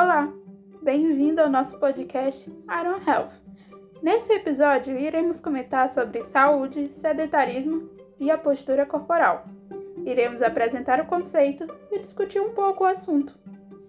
Olá, bem-vindo ao nosso podcast Iron Health. Nesse episódio, iremos comentar sobre saúde, sedentarismo e a postura corporal. Iremos apresentar o conceito e discutir um pouco o assunto.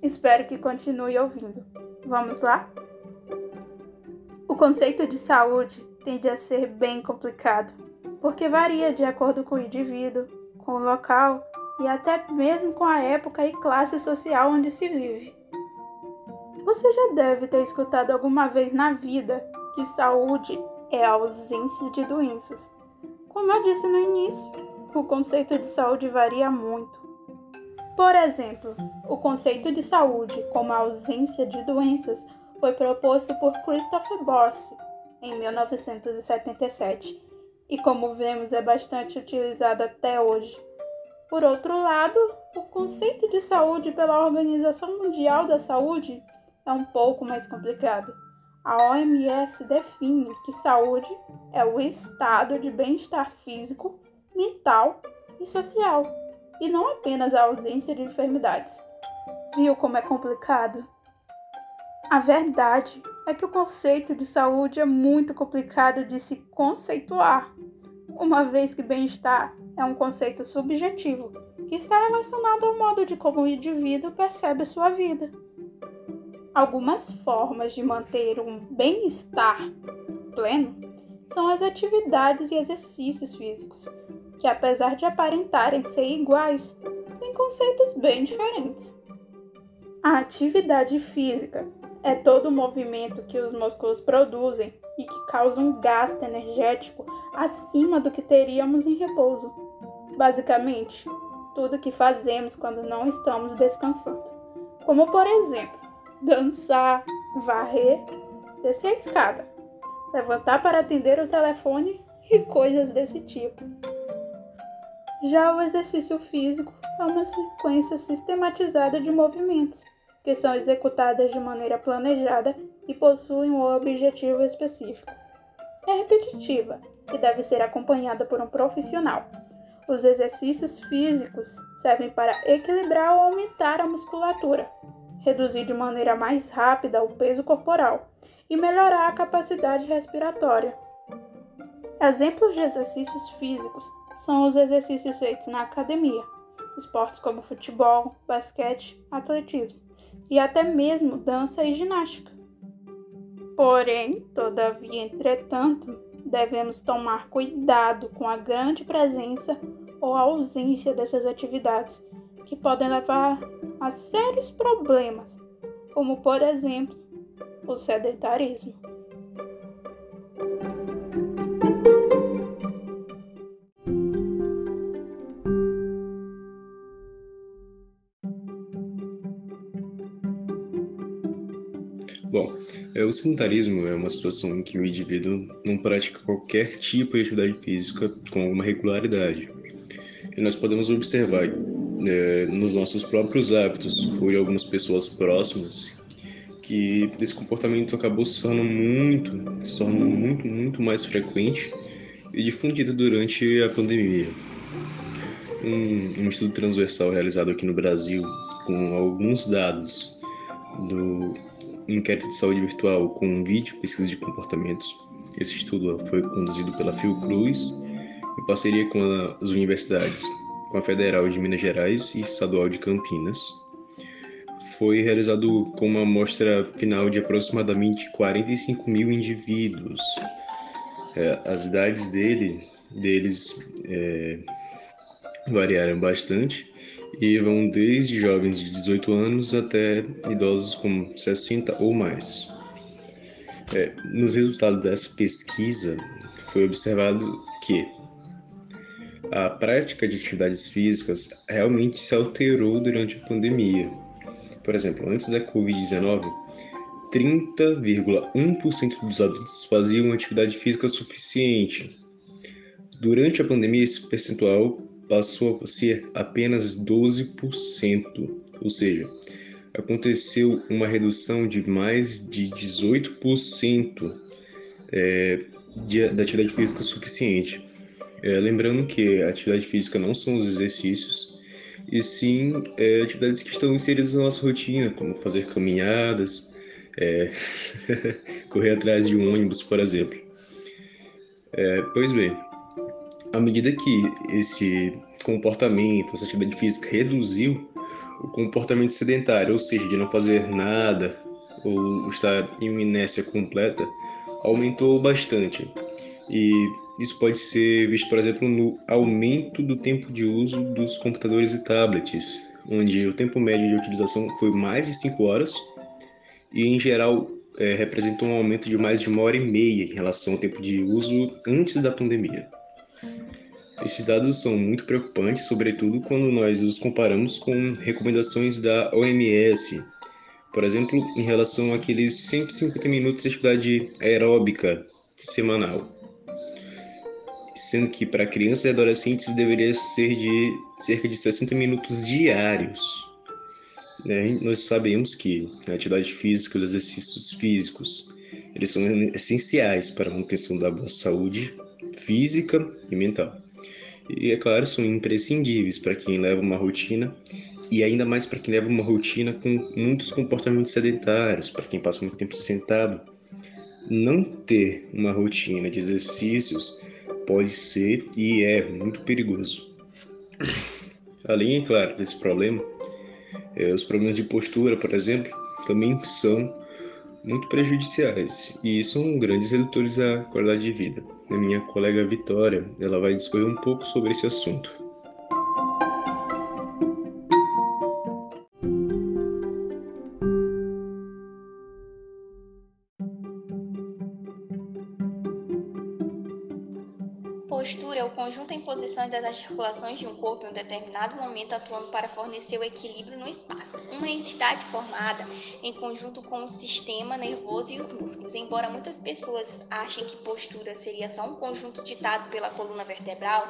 Espero que continue ouvindo. Vamos lá? O conceito de saúde tende a ser bem complicado, porque varia de acordo com o indivíduo, com o local e até mesmo com a época e classe social onde se vive. Você já deve ter escutado alguma vez na vida que saúde é a ausência de doenças. Como eu disse no início, o conceito de saúde varia muito. Por exemplo, o conceito de saúde como a ausência de doenças foi proposto por Christopher Borse em 1977 e, como vemos, é bastante utilizado até hoje. Por outro lado, o conceito de saúde pela Organização Mundial da Saúde é um pouco mais complicado. A OMS define que saúde é o estado de bem-estar físico, mental e social, e não apenas a ausência de enfermidades. Viu como é complicado? A verdade é que o conceito de saúde é muito complicado de se conceituar, uma vez que bem-estar é um conceito subjetivo que está relacionado ao modo de como o indivíduo percebe sua vida. Algumas formas de manter um bem-estar pleno são as atividades e exercícios físicos, que apesar de aparentarem ser iguais, têm conceitos bem diferentes. A atividade física é todo o movimento que os músculos produzem e que causa um gasto energético acima do que teríamos em repouso. Basicamente, tudo que fazemos quando não estamos descansando. Como, por exemplo, dançar, varrer, descer a escada, levantar para atender o telefone e coisas desse tipo. Já o exercício físico é uma sequência sistematizada de movimentos que são executadas de maneira planejada e possuem um objetivo específico. É repetitiva e deve ser acompanhada por um profissional. Os exercícios físicos servem para equilibrar ou aumentar a musculatura, reduzir de maneira mais rápida o peso corporal e melhorar a capacidade respiratória. Exemplos de exercícios físicos são os exercícios feitos na academia, esportes como futebol, basquete, atletismo e até mesmo dança e ginástica. Porém, todavia, entretanto, devemos tomar cuidado com a grande presença ou ausência dessas atividades, que podem levar a sérios problemas, como por exemplo o sedentarismo. Bom, é, o sedentarismo é uma situação em que o indivíduo não pratica qualquer tipo de atividade física com alguma regularidade. E nós podemos observar é, nos nossos próprios hábitos em algumas pessoas próximas que esse comportamento acabou se tornando muito, se tornando muito, muito mais frequente e difundido durante a pandemia. Um, um estudo transversal realizado aqui no Brasil com alguns dados do inquérito de saúde virtual com um vídeo pesquisa de comportamentos. Esse estudo foi conduzido pela Fiocruz em parceria com as universidades, com a Federal de Minas Gerais e Estadual de Campinas. Foi realizado com uma amostra final de aproximadamente 45 mil indivíduos. É, as idades dele, deles é, variaram bastante e vão desde jovens de 18 anos até idosos com 60 ou mais. É, nos resultados dessa pesquisa, foi observado que a prática de atividades físicas realmente se alterou durante a pandemia. Por exemplo, antes da Covid-19, 30,1% dos adultos faziam atividade física suficiente. Durante a pandemia, esse percentual passou a ser apenas 12%, ou seja, aconteceu uma redução de mais de 18% é, de, da atividade física suficiente. É, lembrando que a atividade física não são os exercícios e sim é, atividades que estão inseridas na nossa rotina, como fazer caminhadas, é, correr atrás de um ônibus, por exemplo. É, pois bem, à medida que esse comportamento, essa atividade física reduziu, o comportamento sedentário, ou seja, de não fazer nada ou estar em uma inércia completa, aumentou bastante. E isso pode ser visto, por exemplo, no aumento do tempo de uso dos computadores e tablets, onde o tempo médio de utilização foi mais de 5 horas e, em geral, é, representou um aumento de mais de uma hora e meia em relação ao tempo de uso antes da pandemia. Esses dados são muito preocupantes, sobretudo quando nós os comparamos com recomendações da OMS, por exemplo, em relação àqueles 150 minutos de atividade aeróbica semanal. Sendo que para crianças e adolescentes deveria ser de cerca de 60 minutos diários. É, nós sabemos que a atividade física, os exercícios físicos, eles são essenciais para a manutenção da boa saúde física e mental. E, é claro, são imprescindíveis para quem leva uma rotina e ainda mais para quem leva uma rotina com muitos comportamentos sedentários, para quem passa muito tempo sentado. Não ter uma rotina de exercícios pode ser e é muito perigoso. Além, é claro, desse problema, é, os problemas de postura, por exemplo, também são muito prejudiciais e são grandes redutores da qualidade de vida. A minha colega Vitória, ela vai discorrer um pouco sobre esse assunto. Postura é o conjunto em posições das articulações de um corpo em um determinado momento atuando para fornecer o equilíbrio no espaço. Uma entidade formada em conjunto com o sistema nervoso e os músculos. Embora muitas pessoas achem que postura seria só um conjunto ditado pela coluna vertebral,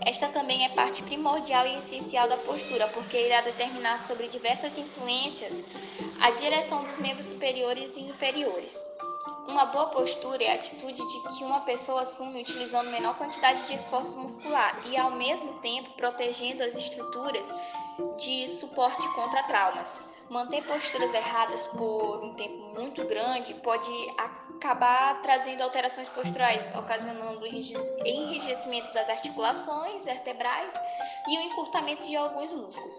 esta também é parte primordial e essencial da postura, porque irá determinar sobre diversas influências a direção dos membros superiores e inferiores. Uma boa postura é a atitude de que uma pessoa assume utilizando menor quantidade de esforço muscular e, ao mesmo tempo, protegendo as estruturas de suporte contra traumas. Manter posturas erradas por um tempo muito grande pode acabar trazendo alterações posturais, ocasionando enrijecimento das articulações vertebrais e o encurtamento de alguns músculos.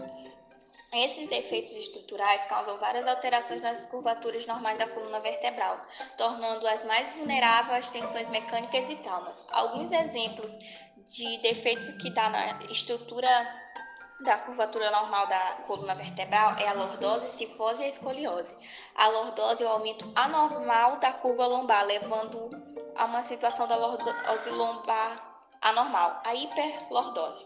Esses defeitos estruturais causam várias alterações nas curvaturas normais da coluna vertebral, tornando-as mais vulneráveis às tensões mecânicas e traumas. Alguns exemplos de defeitos que dá na estrutura da curvatura normal da coluna vertebral é a lordose, cifose e a escoliose. A lordose é o aumento anormal da curva lombar, levando a uma situação da lordose lombar anormal, a hiperlordose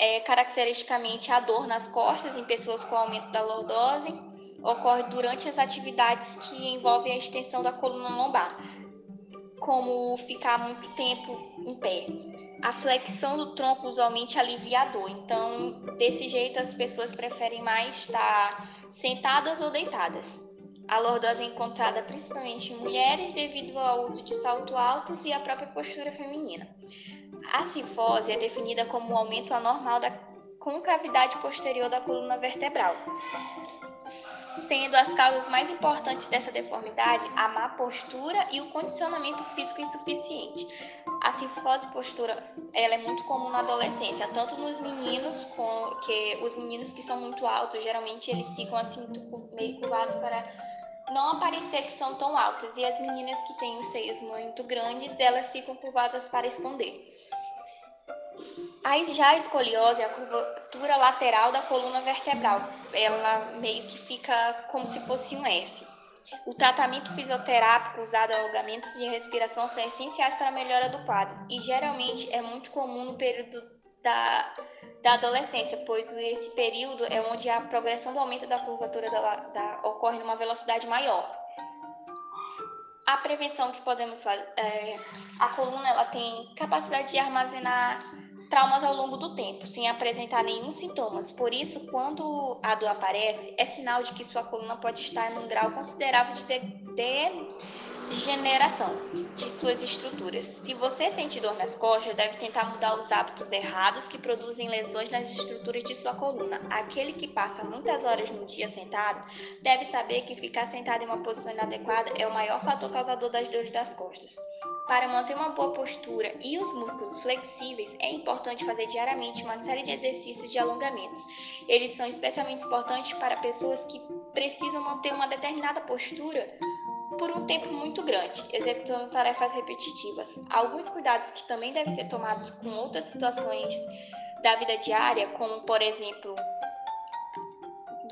é, caracteristicamente a dor nas costas em pessoas com aumento da lordose ocorre durante as atividades que envolvem a extensão da coluna lombar, como ficar muito tempo em pé. A flexão do tronco usualmente alivia a dor, então desse jeito as pessoas preferem mais estar sentadas ou deitadas. A lordose é encontrada principalmente em mulheres devido ao uso de saltos altos e à própria postura feminina. A cifose é definida como um aumento anormal da concavidade posterior da coluna vertebral, sendo as causas mais importantes dessa deformidade a má postura e o condicionamento físico insuficiente. A cifose postura ela é muito comum na adolescência, tanto nos meninos, com, que os meninos que são muito altos, geralmente eles ficam assim meio curvados para não aparecer que são tão altos, e as meninas que têm os seios muito grandes, elas ficam curvadas para esconder. Aí já a escoliose é a curvatura lateral da coluna vertebral. Ela meio que fica como se fosse um S. O tratamento fisioterápico usado alongamentos de respiração são essenciais para a melhora do quadro e geralmente é muito comum no período da, da adolescência, pois esse período é onde a progressão do aumento da curvatura da, da, ocorre numa velocidade maior. A prevenção que podemos fazer, é, a coluna ela tem capacidade de armazenar traumas ao longo do tempo, sem apresentar nenhum sintomas. Por isso, quando a dor aparece, é sinal de que sua coluna pode estar em um grau considerável de, de generação de suas estruturas. Se você sente dor nas costas, deve tentar mudar os hábitos errados que produzem lesões nas estruturas de sua coluna. Aquele que passa muitas horas no dia sentado deve saber que ficar sentado em uma posição inadequada é o maior fator causador das dores das costas. Para manter uma boa postura e os músculos flexíveis, é importante fazer diariamente uma série de exercícios de alongamentos. Eles são especialmente importantes para pessoas que precisam manter uma determinada postura por um tempo muito grande, executando tarefas repetitivas. Alguns cuidados que também devem ser tomados com outras situações da vida diária, como por exemplo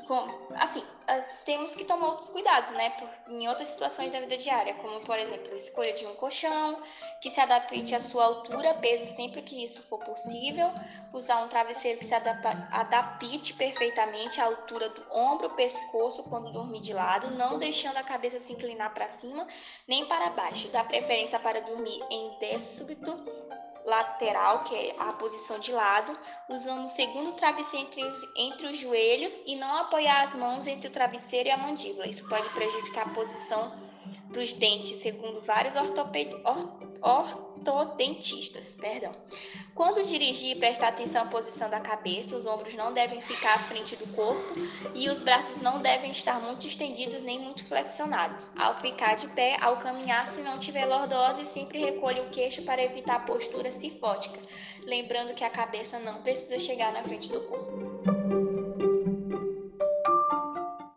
com, assim, ah, temos que tomar outros cuidados, né? Por, em outras situações da vida diária, como por exemplo, escolha de um colchão que se adapte à sua altura, peso sempre que isso for possível, usar um travesseiro que se adapte perfeitamente à altura do ombro, pescoço quando dormir de lado, não deixando a cabeça se inclinar para cima nem para baixo. Dá preferência para dormir em décibito lateral, que é a posição de lado, usando o segundo travesseiro entre, entre os joelhos e não apoiar as mãos entre o travesseiro e a mandíbula. Isso pode prejudicar a posição dos dentes, segundo vários ortoped... ortodentistas. Perdão. Quando dirigir, prestar atenção à posição da cabeça, os ombros não devem ficar à frente do corpo e os braços não devem estar muito estendidos nem muito flexionados. Ao ficar de pé, ao caminhar, se não tiver lordose, sempre recolha o queixo para evitar a postura cifótica, lembrando que a cabeça não precisa chegar na frente do corpo.